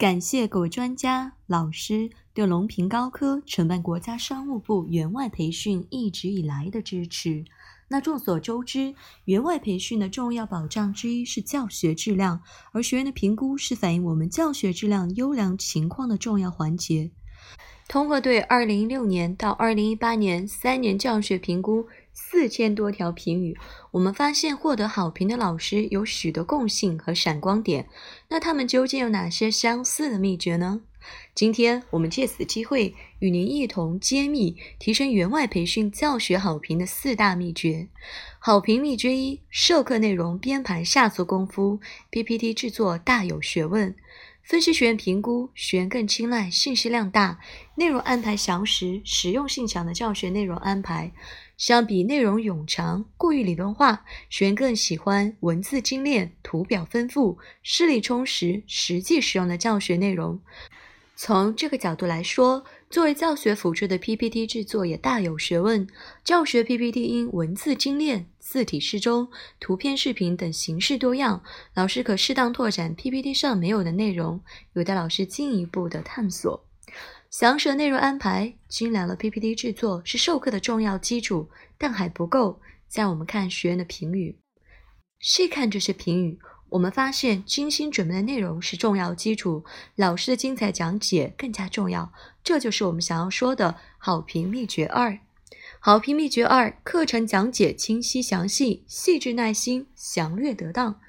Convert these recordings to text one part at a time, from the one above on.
感谢各位专家、老师对隆平高科承办国家商务部员外培训一直以来的支持。那众所周知，员外培训的重要保障之一是教学质量，而学员的评估是反映我们教学质量优良情况的重要环节。通过对二零一六年到二零一八年三年教学评估四千多条评语，我们发现获得好评的老师有许多共性和闪光点。那他们究竟有哪些相似的秘诀呢？今天我们借此机会与您一同揭秘提升员外培训教学好评的四大秘诀。好评秘诀一：授课内容编排下足功夫，PPT 制作大有学问。分析学员评估，学员更青睐信息量大、内容安排详实、实用性强的教学内容安排。相比内容冗长、过于理论化，学员更喜欢文字精炼、图表丰富、事例充实、实际使用的教学内容。从这个角度来说，作为教学辅助的 PPT 制作也大有学问。教学 PPT 应文字精炼、字体适中、图片、视频等形式多样，老师可适当拓展 PPT 上没有的内容，有待老师进一步的探索。详实的内容安排、精良的 PPT 制作是授课的重要基础，但还不够。再我们看学员的评语，细看这些评语。我们发现，精心准备的内容是重要基础，老师的精彩讲解更加重要。这就是我们想要说的好评秘诀二。好评秘诀二：课程讲解清晰详细、细致耐心、详略得当。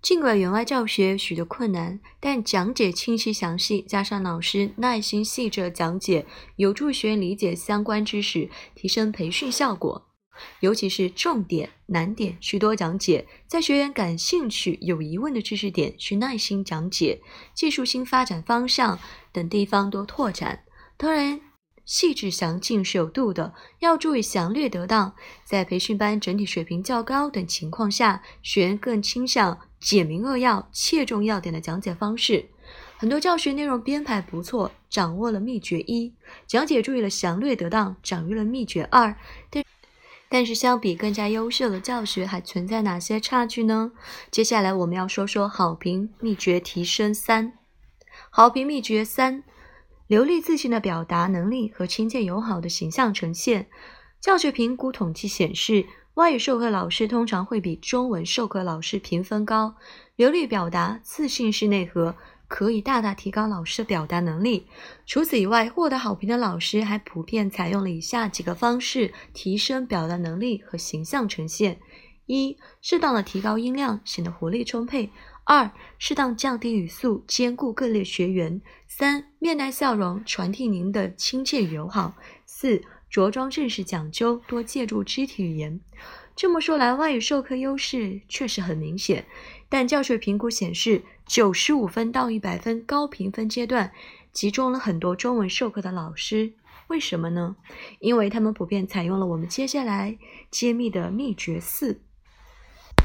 尽管员外教学许多困难，但讲解清晰详细，加上老师耐心细致的讲解，有助学员理解相关知识，提升培训效果。尤其是重点、难点需多讲解，在学员感兴趣、有疑问的知识点需耐心讲解，技术新发展方向等地方多拓展。当然，细致详尽是有度的，要注意详略得当。在培训班整体水平较高等情况下，学员更倾向简明扼要、切中要点的讲解方式。很多教学内容编排不错，掌握了秘诀一；讲解注意了详略得当，掌握了秘诀二。但但是，相比更加优秀的教学，还存在哪些差距呢？接下来我们要说说好评秘诀提升三。好评秘诀三：流利自信的表达能力和亲切友好的形象呈现。教学评估统计显示，外语授课老师通常会比中文授课老师评分高。流利表达，自信是内核。可以大大提高老师的表达能力。除此以外，获得好评的老师还普遍采用了以下几个方式提升表达能力和形象呈现：一、适当的提高音量，显得活力充沛；二、适当降低语速，兼顾各类学员；三、面带笑容，传递您的亲切友好；四、着装正式讲究，多借助肢体语言。这么说来，外语授课优势确实很明显，但教学评估显示，九十五分到一百分高评分阶段集中了很多中文授课的老师。为什么呢？因为他们普遍采用了我们接下来揭秘的秘诀四。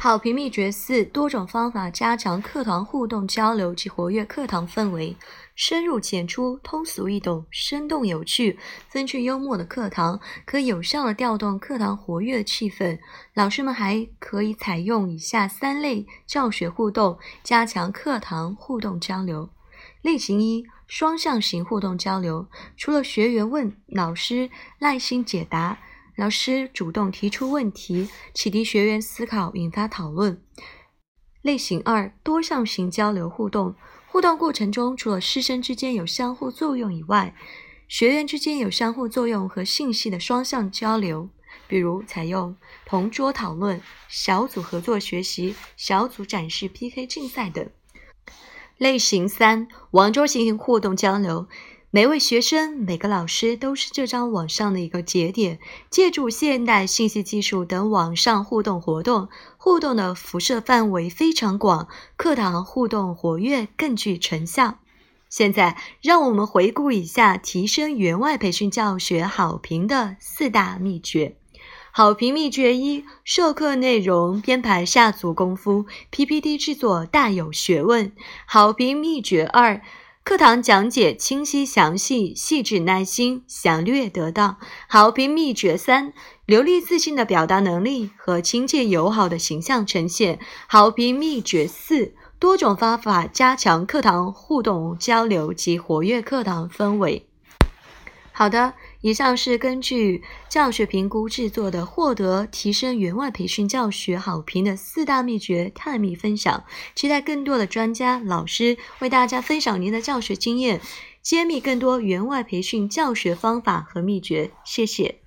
好评秘诀四：多种方法加强课堂互动交流及活跃课堂氛围。深入浅出、通俗易懂、生动有趣、风趣幽默的课堂，可有效的调动课堂活跃气氛。老师们还可以采用以下三类教学互动，加强课堂互动交流。类型一：双向型互动交流。除了学员问，老师耐心解答。老师主动提出问题，启迪学员思考，引发讨论。类型二：多项型交流互动。互动过程中，除了师生之间有相互作用以外，学员之间有相互作用和信息的双向交流，比如采用同桌讨论、小组合作学习、小组展示、PK 竞赛等。类型三：网桌型互动交流。每位学生、每个老师都是这张网上的一个节点，借助现代信息技术等网上互动活动，互动的辐射范围非常广，课堂互动活跃更具成效。现在，让我们回顾一下提升员外培训教学好评的四大秘诀。好评秘诀一：授课内容编排下足功夫，PPT 制作大有学问。好评秘诀二。课堂讲解清晰详细、细致耐心、详略得当。好评秘诀三：流利自信的表达能力和亲切友好的形象呈现。好评秘诀四：多。多种方法加强课堂互动交流及活跃课堂氛围。好的，以上是根据教学评估制作的，获得提升员外培训教学好评的四大秘诀探秘分享。期待更多的专家老师为大家分享您的教学经验，揭秘更多员外培训教学方法和秘诀。谢谢。